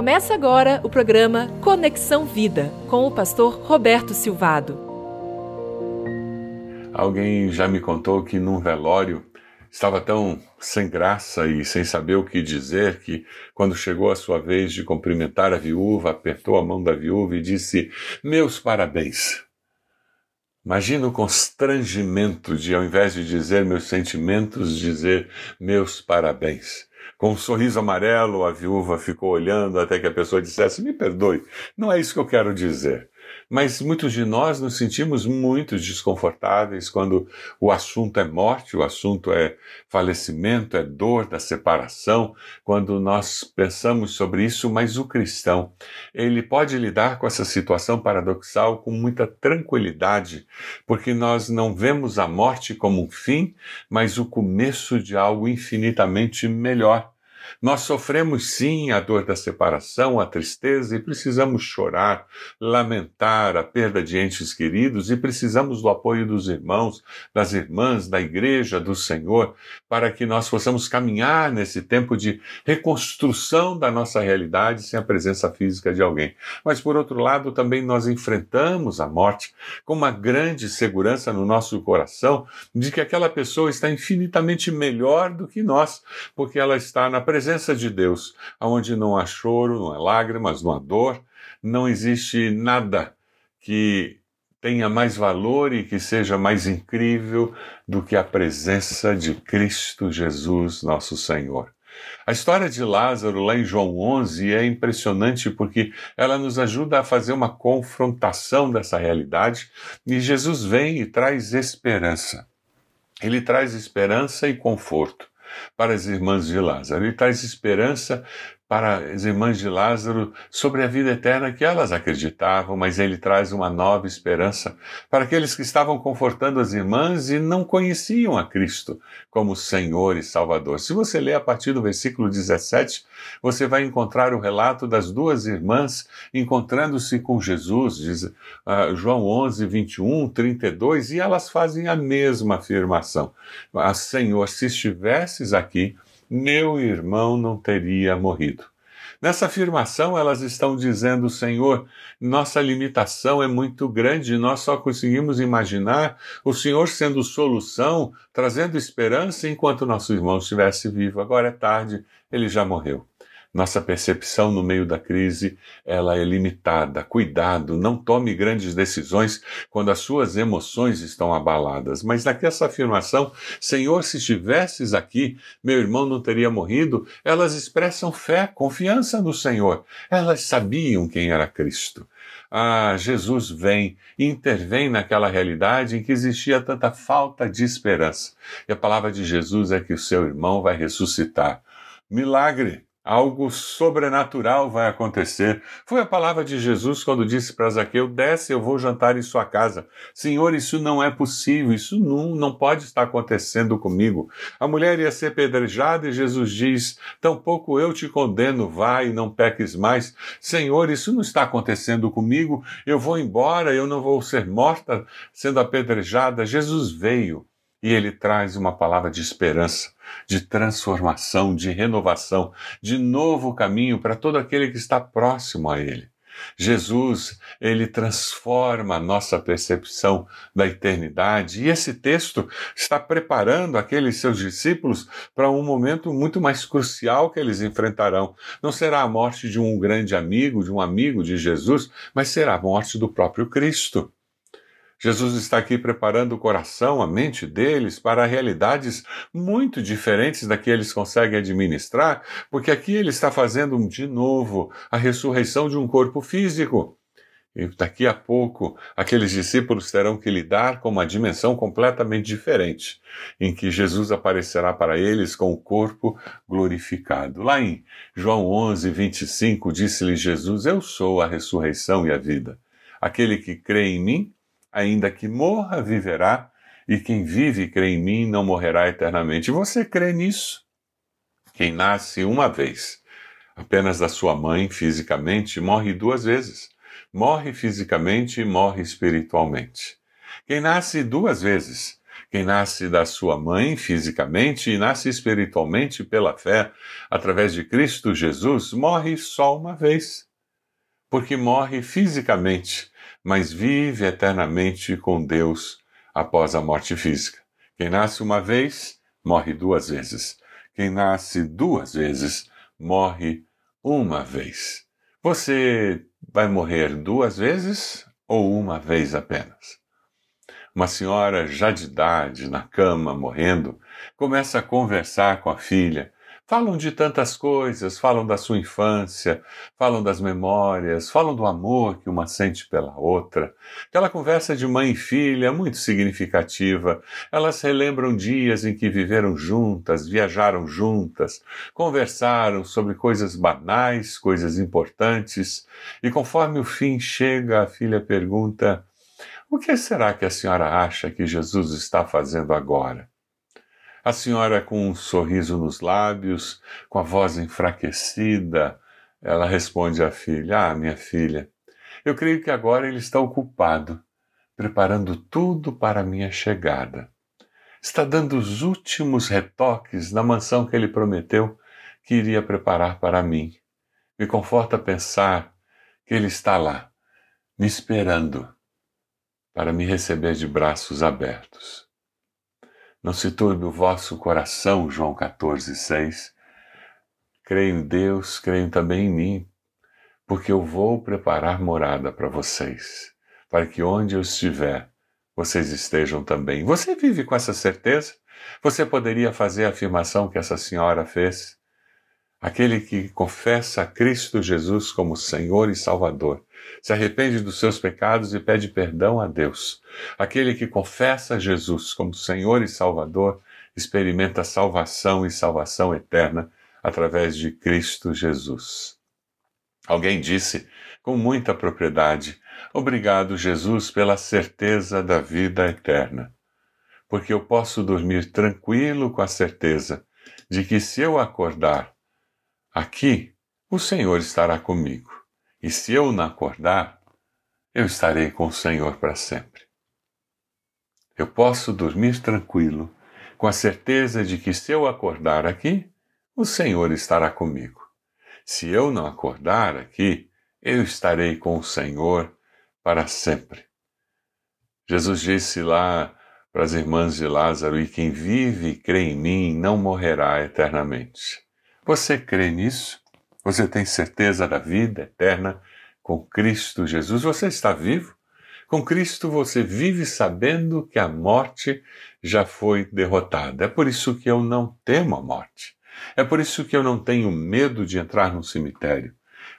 Começa agora o programa Conexão Vida com o pastor Roberto Silvado. Alguém já me contou que num velório estava tão sem graça e sem saber o que dizer que, quando chegou a sua vez de cumprimentar a viúva, apertou a mão da viúva e disse: Meus parabéns. Imagina o constrangimento de, ao invés de dizer meus sentimentos, dizer meus parabéns. Com um sorriso amarelo, a viúva ficou olhando até que a pessoa dissesse: Me perdoe, não é isso que eu quero dizer. Mas muitos de nós nos sentimos muito desconfortáveis quando o assunto é morte, o assunto é falecimento, é dor da separação, quando nós pensamos sobre isso, mas o cristão, ele pode lidar com essa situação paradoxal com muita tranquilidade, porque nós não vemos a morte como um fim, mas o começo de algo infinitamente melhor. Nós sofremos sim a dor da separação, a tristeza e precisamos chorar, lamentar a perda de entes queridos e precisamos do apoio dos irmãos, das irmãs, da igreja, do Senhor, para que nós possamos caminhar nesse tempo de reconstrução da nossa realidade sem a presença física de alguém. Mas por outro lado, também nós enfrentamos a morte com uma grande segurança no nosso coração de que aquela pessoa está infinitamente melhor do que nós, porque ela está na presença de Deus, onde não há choro, não há lágrimas, não há dor, não existe nada que tenha mais valor e que seja mais incrível do que a presença de Cristo Jesus, nosso Senhor. A história de Lázaro, lá em João 11, é impressionante porque ela nos ajuda a fazer uma confrontação dessa realidade e Jesus vem e traz esperança. Ele traz esperança e conforto para as irmãs de Lázaro. Ele traz esperança para as irmãs de Lázaro sobre a vida eterna que elas acreditavam, mas ele traz uma nova esperança para aqueles que estavam confortando as irmãs e não conheciam a Cristo como Senhor e Salvador. Se você ler a partir do versículo 17, você vai encontrar o relato das duas irmãs encontrando-se com Jesus, diz uh, João 11, 21, 32, e elas fazem a mesma afirmação. Ah, Senhor, se estivesses aqui, meu irmão não teria morrido. Nessa afirmação, elas estão dizendo, Senhor, nossa limitação é muito grande, nós só conseguimos imaginar o Senhor sendo solução, trazendo esperança enquanto nosso irmão estivesse vivo. Agora é tarde, ele já morreu. Nossa percepção no meio da crise, ela é limitada. Cuidado, não tome grandes decisões quando as suas emoções estão abaladas. Mas naquela afirmação, Senhor, se estivesses aqui, meu irmão não teria morrido, elas expressam fé, confiança no Senhor. Elas sabiam quem era Cristo. Ah, Jesus vem e intervém naquela realidade em que existia tanta falta de esperança. E a palavra de Jesus é que o seu irmão vai ressuscitar. Milagre! Algo sobrenatural vai acontecer. Foi a palavra de Jesus quando disse para Zaqueu: Desce, eu vou jantar em sua casa. Senhor, isso não é possível, isso não, não pode estar acontecendo comigo. A mulher ia ser pedrejada e Jesus diz: Tampouco eu te condeno, vai e não peques mais. Senhor, isso não está acontecendo comigo, eu vou embora, eu não vou ser morta sendo apedrejada. Jesus veio e ele traz uma palavra de esperança, de transformação, de renovação, de novo caminho para todo aquele que está próximo a ele. Jesus, ele transforma a nossa percepção da eternidade, e esse texto está preparando aqueles seus discípulos para um momento muito mais crucial que eles enfrentarão. Não será a morte de um grande amigo, de um amigo de Jesus, mas será a morte do próprio Cristo. Jesus está aqui preparando o coração, a mente deles para realidades muito diferentes da que eles conseguem administrar, porque aqui ele está fazendo de novo a ressurreição de um corpo físico. E daqui a pouco, aqueles discípulos terão que lidar com uma dimensão completamente diferente, em que Jesus aparecerá para eles com o corpo glorificado. Lá em João 11, 25, disse-lhe Jesus: Eu sou a ressurreição e a vida. Aquele que crê em mim, ainda que morra, viverá, e quem vive e crê em mim não morrerá eternamente. Você crê nisso? Quem nasce uma vez apenas da sua mãe fisicamente morre duas vezes. Morre fisicamente e morre espiritualmente. Quem nasce duas vezes, Quem nasce da sua mãe fisicamente e nasce espiritualmente pela fé, através de Cristo Jesus, morre só uma vez. Porque morre fisicamente, mas vive eternamente com Deus após a morte física. Quem nasce uma vez, morre duas vezes. Quem nasce duas vezes, morre uma vez. Você vai morrer duas vezes ou uma vez apenas? Uma senhora já de idade, na cama, morrendo, começa a conversar com a filha Falam de tantas coisas, falam da sua infância, falam das memórias, falam do amor que uma sente pela outra. Aquela conversa de mãe e filha é muito significativa. Elas relembram dias em que viveram juntas, viajaram juntas, conversaram sobre coisas banais, coisas importantes, e conforme o fim chega, a filha pergunta: O que será que a senhora acha que Jesus está fazendo agora? A senhora, com um sorriso nos lábios, com a voz enfraquecida, ela responde à filha: Ah, minha filha, eu creio que agora ele está ocupado, preparando tudo para a minha chegada. Está dando os últimos retoques na mansão que ele prometeu que iria preparar para mim. Me conforta pensar que ele está lá, me esperando para me receber de braços abertos. Não se turbe o vosso coração, João 14, 6. Creio em Deus, creio também em mim, porque eu vou preparar morada para vocês, para que onde eu estiver, vocês estejam também. Você vive com essa certeza? Você poderia fazer a afirmação que essa senhora fez? Aquele que confessa a Cristo Jesus como Senhor e Salvador se arrepende dos seus pecados e pede perdão a Deus. Aquele que confessa Jesus como Senhor e Salvador experimenta salvação e salvação eterna através de Cristo Jesus. Alguém disse com muita propriedade: Obrigado, Jesus, pela certeza da vida eterna, porque eu posso dormir tranquilo com a certeza de que se eu acordar aqui, o Senhor estará comigo. E se eu não acordar, eu estarei com o Senhor para sempre. Eu posso dormir tranquilo, com a certeza de que se eu acordar aqui, o Senhor estará comigo. Se eu não acordar aqui, eu estarei com o Senhor para sempre. Jesus disse lá para as irmãs de Lázaro: E quem vive e crê em mim não morrerá eternamente. Você crê nisso? Você tem certeza da vida eterna com Cristo Jesus? Você está vivo? Com Cristo você vive sabendo que a morte já foi derrotada. É por isso que eu não temo a morte. É por isso que eu não tenho medo de entrar no cemitério.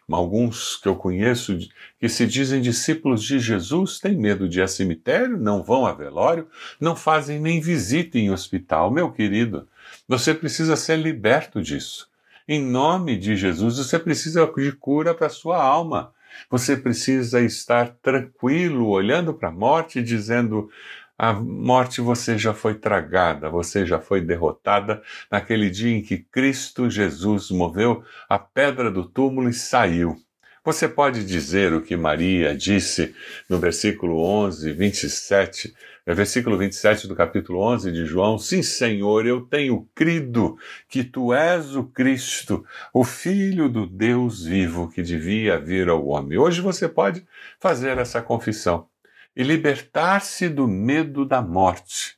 Alguns que eu conheço que se dizem discípulos de Jesus têm medo de ir a cemitério, não vão a velório, não fazem nem visita em hospital. Meu querido, você precisa ser liberto disso. Em nome de Jesus, você precisa de cura para sua alma. Você precisa estar tranquilo, olhando para a morte, dizendo: a morte você já foi tragada, você já foi derrotada naquele dia em que Cristo Jesus moveu a pedra do túmulo e saiu. Você pode dizer o que Maria disse no versículo 11, 27 é versículo 27 do capítulo 11 de João: Sim, Senhor, eu tenho crido que tu és o Cristo, o Filho do Deus vivo que devia vir ao homem. Hoje você pode fazer essa confissão e libertar-se do medo da morte,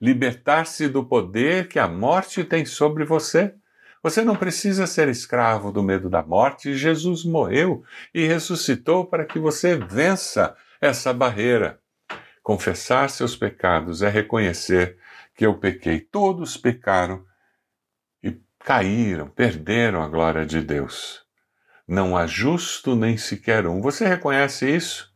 libertar-se do poder que a morte tem sobre você. Você não precisa ser escravo do medo da morte. Jesus morreu e ressuscitou para que você vença essa barreira. Confessar seus pecados é reconhecer que eu pequei. Todos pecaram e caíram, perderam a glória de Deus. Não há justo nem sequer um. Você reconhece isso?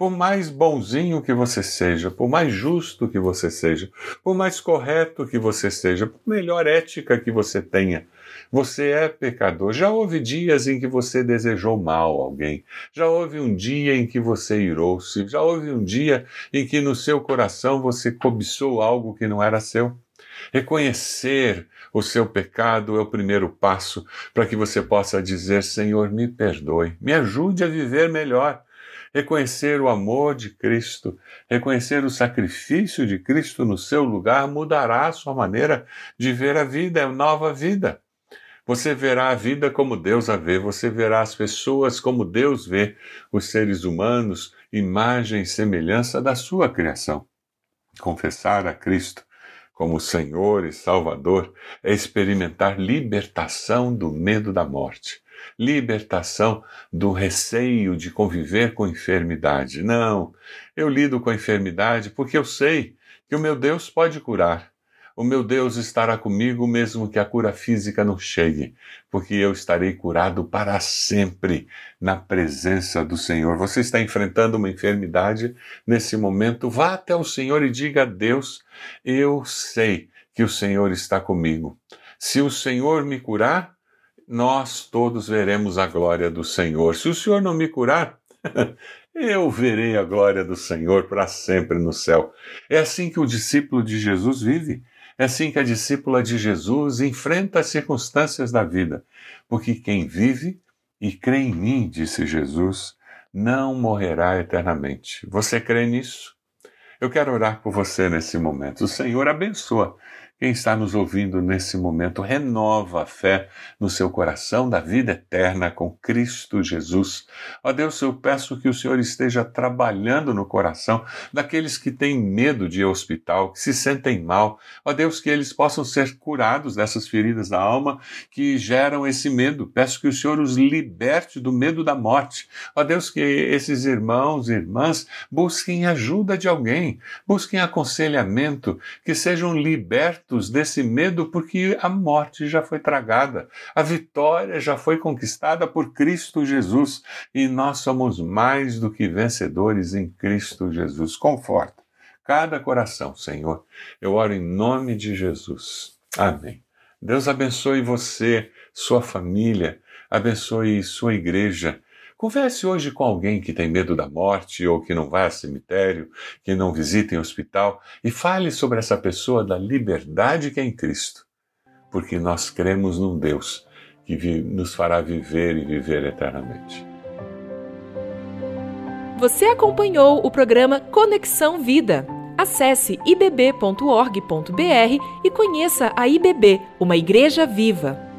Por mais bonzinho que você seja, por mais justo que você seja, por mais correto que você seja, por melhor ética que você tenha, você é pecador. Já houve dias em que você desejou mal a alguém. Já houve um dia em que você irou-se. Já houve um dia em que no seu coração você cobiçou algo que não era seu. Reconhecer o seu pecado é o primeiro passo para que você possa dizer: Senhor, me perdoe, me ajude a viver melhor. Reconhecer o amor de Cristo, reconhecer o sacrifício de Cristo no seu lugar mudará a sua maneira de ver a vida, é nova vida. Você verá a vida como Deus a vê, você verá as pessoas como Deus vê os seres humanos, imagem e semelhança da sua criação. Confessar a Cristo como Senhor e Salvador é experimentar libertação do medo da morte, libertação do receio de conviver com enfermidade. Não, eu lido com a enfermidade porque eu sei que o meu Deus pode curar. O meu Deus estará comigo mesmo que a cura física não chegue, porque eu estarei curado para sempre na presença do Senhor. Você está enfrentando uma enfermidade nesse momento? Vá até o Senhor e diga a Deus: Eu sei que o Senhor está comigo. Se o Senhor me curar, nós todos veremos a glória do Senhor. Se o Senhor não me curar, eu verei a glória do Senhor para sempre no céu. É assim que o discípulo de Jesus vive. É assim que a discípula de Jesus enfrenta as circunstâncias da vida, porque quem vive e crê em mim, disse Jesus, não morrerá eternamente. Você crê nisso? Eu quero orar por você nesse momento. O Senhor abençoa quem está nos ouvindo nesse momento, renova a fé no seu coração da vida eterna com Cristo Jesus. Ó Deus, eu peço que o Senhor esteja trabalhando no coração daqueles que têm medo de ir ao hospital, que se sentem mal. Ó Deus, que eles possam ser curados dessas feridas da alma que geram esse medo. Peço que o Senhor os liberte do medo da morte. Ó Deus, que esses irmãos e irmãs busquem ajuda de alguém, busquem aconselhamento, que sejam libertos desse medo porque a morte já foi tragada, a vitória já foi conquistada por Cristo Jesus e nós somos mais do que vencedores em Cristo Jesus. Conforta cada coração, Senhor. Eu oro em nome de Jesus. Amém. Deus abençoe você, sua família, abençoe sua igreja Converse hoje com alguém que tem medo da morte ou que não vai a cemitério, que não visita em hospital e fale sobre essa pessoa da liberdade que é em Cristo. Porque nós cremos num Deus que nos fará viver e viver eternamente. Você acompanhou o programa Conexão Vida. Acesse ibb.org.br e conheça a IBB, uma igreja viva.